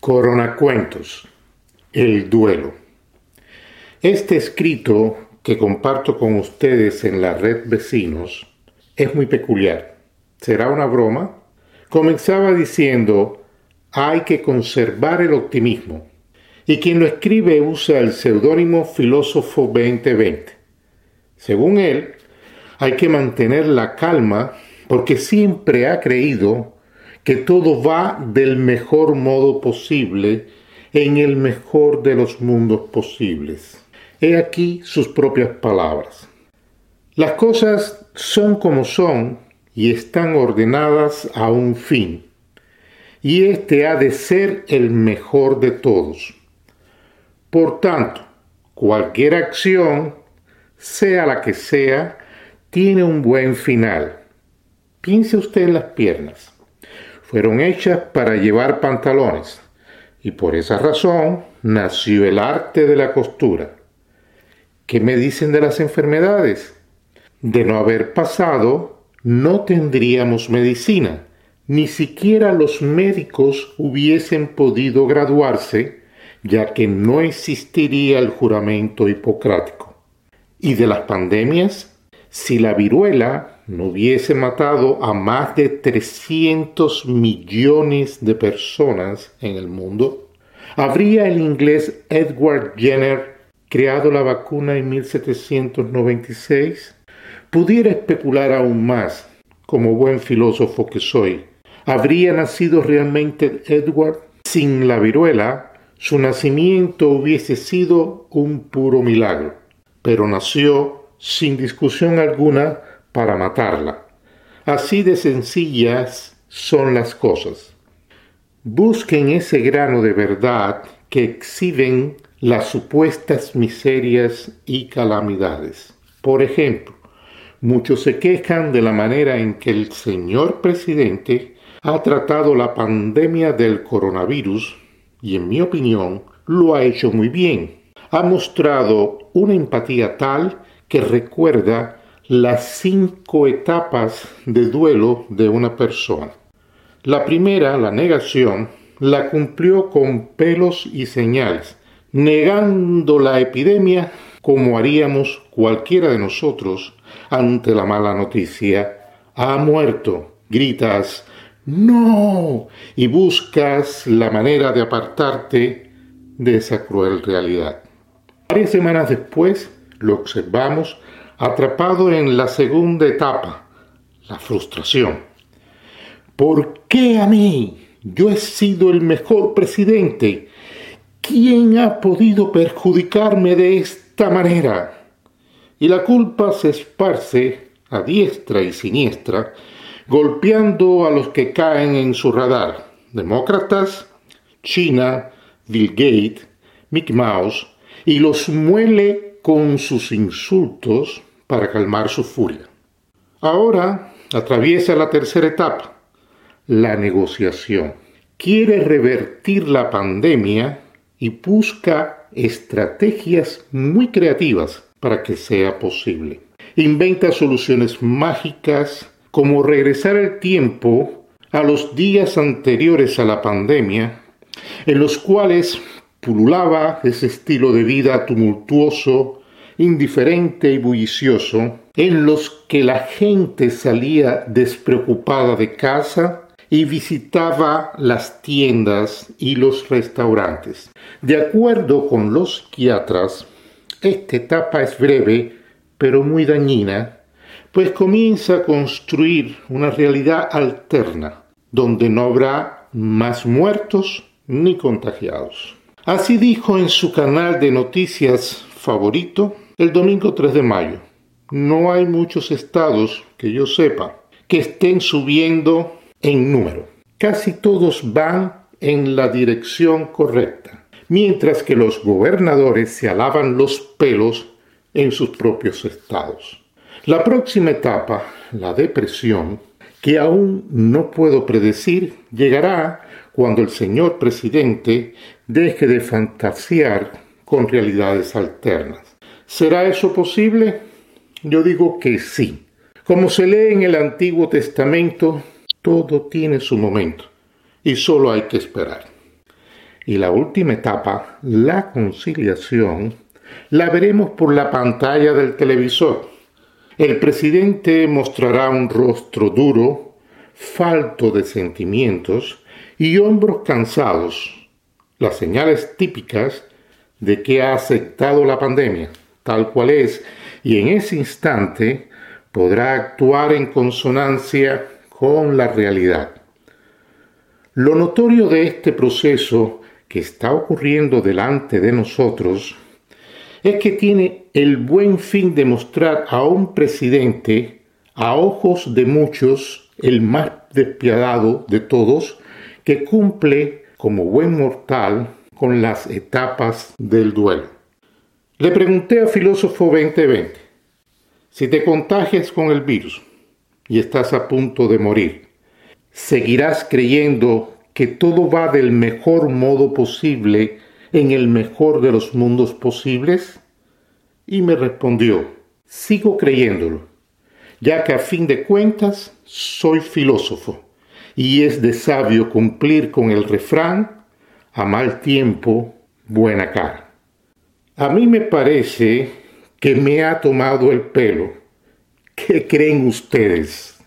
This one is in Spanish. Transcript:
Coronacuentos. El duelo. Este escrito que comparto con ustedes en la red Vecinos es muy peculiar. ¿Será una broma? Comenzaba diciendo, hay que conservar el optimismo. Y quien lo escribe usa el seudónimo Filósofo 2020. Según él, hay que mantener la calma porque siempre ha creído que todo va del mejor modo posible en el mejor de los mundos posibles. He aquí sus propias palabras. Las cosas son como son y están ordenadas a un fin, y este ha de ser el mejor de todos. Por tanto, cualquier acción, sea la que sea, tiene un buen final. Piense usted en las piernas fueron hechas para llevar pantalones y por esa razón nació el arte de la costura. ¿Qué me dicen de las enfermedades? De no haber pasado, no tendríamos medicina. Ni siquiera los médicos hubiesen podido graduarse, ya que no existiría el juramento hipocrático. ¿Y de las pandemias? Si la viruela no hubiese matado a más de 300 millones de personas en el mundo, habría el inglés Edward Jenner creado la vacuna en 1796? Pudiera especular aún más, como buen filósofo que soy. ¿Habría nacido realmente Edward? Sin la viruela, su nacimiento hubiese sido un puro milagro, pero nació sin discusión alguna para matarla. Así de sencillas son las cosas. Busquen ese grano de verdad que exhiben las supuestas miserias y calamidades. Por ejemplo, muchos se quejan de la manera en que el señor presidente ha tratado la pandemia del coronavirus y en mi opinión lo ha hecho muy bien. Ha mostrado una empatía tal que recuerda las cinco etapas de duelo de una persona. La primera, la negación, la cumplió con pelos y señales, negando la epidemia como haríamos cualquiera de nosotros ante la mala noticia. Ha muerto, gritas, no, y buscas la manera de apartarte de esa cruel realidad. Varias semanas después lo observamos atrapado en la segunda etapa, la frustración. ¿Por qué a mí? Yo he sido el mejor presidente. ¿Quién ha podido perjudicarme de esta manera? Y la culpa se esparce a diestra y siniestra, golpeando a los que caen en su radar. Demócratas, China, Bill Gates, Mickey Mouse, y los muele con sus insultos para calmar su furia. Ahora atraviesa la tercera etapa, la negociación. Quiere revertir la pandemia y busca estrategias muy creativas para que sea posible. Inventa soluciones mágicas como regresar el tiempo a los días anteriores a la pandemia, en los cuales pululaba ese estilo de vida tumultuoso indiferente y bullicioso, en los que la gente salía despreocupada de casa y visitaba las tiendas y los restaurantes. De acuerdo con los psiquiatras, esta etapa es breve, pero muy dañina, pues comienza a construir una realidad alterna, donde no habrá más muertos ni contagiados. Así dijo en su canal de noticias favorito el domingo 3 de mayo. No hay muchos estados que yo sepa que estén subiendo en número. Casi todos van en la dirección correcta, mientras que los gobernadores se alaban los pelos en sus propios estados. La próxima etapa, la depresión, que aún no puedo predecir, llegará cuando el señor presidente deje de fantasear con realidades alternas. ¿Será eso posible? Yo digo que sí. Como se lee en el Antiguo Testamento, todo tiene su momento y solo hay que esperar. Y la última etapa, la conciliación, la veremos por la pantalla del televisor. El presidente mostrará un rostro duro, falto de sentimientos y hombros cansados, las señales típicas de que ha aceptado la pandemia, tal cual es, y en ese instante podrá actuar en consonancia con la realidad. Lo notorio de este proceso que está ocurriendo delante de nosotros es que tiene el buen fin de mostrar a un presidente, a ojos de muchos, el más despiadado de todos, que cumple como buen mortal con las etapas del duelo. Le pregunté a Filósofo 2020, si te contagias con el virus y estás a punto de morir, ¿seguirás creyendo que todo va del mejor modo posible en el mejor de los mundos posibles? Y me respondió, sigo creyéndolo, ya que a fin de cuentas soy filósofo y es de sabio cumplir con el refrán a mal tiempo, buena cara. A mí me parece que me ha tomado el pelo. ¿Qué creen ustedes?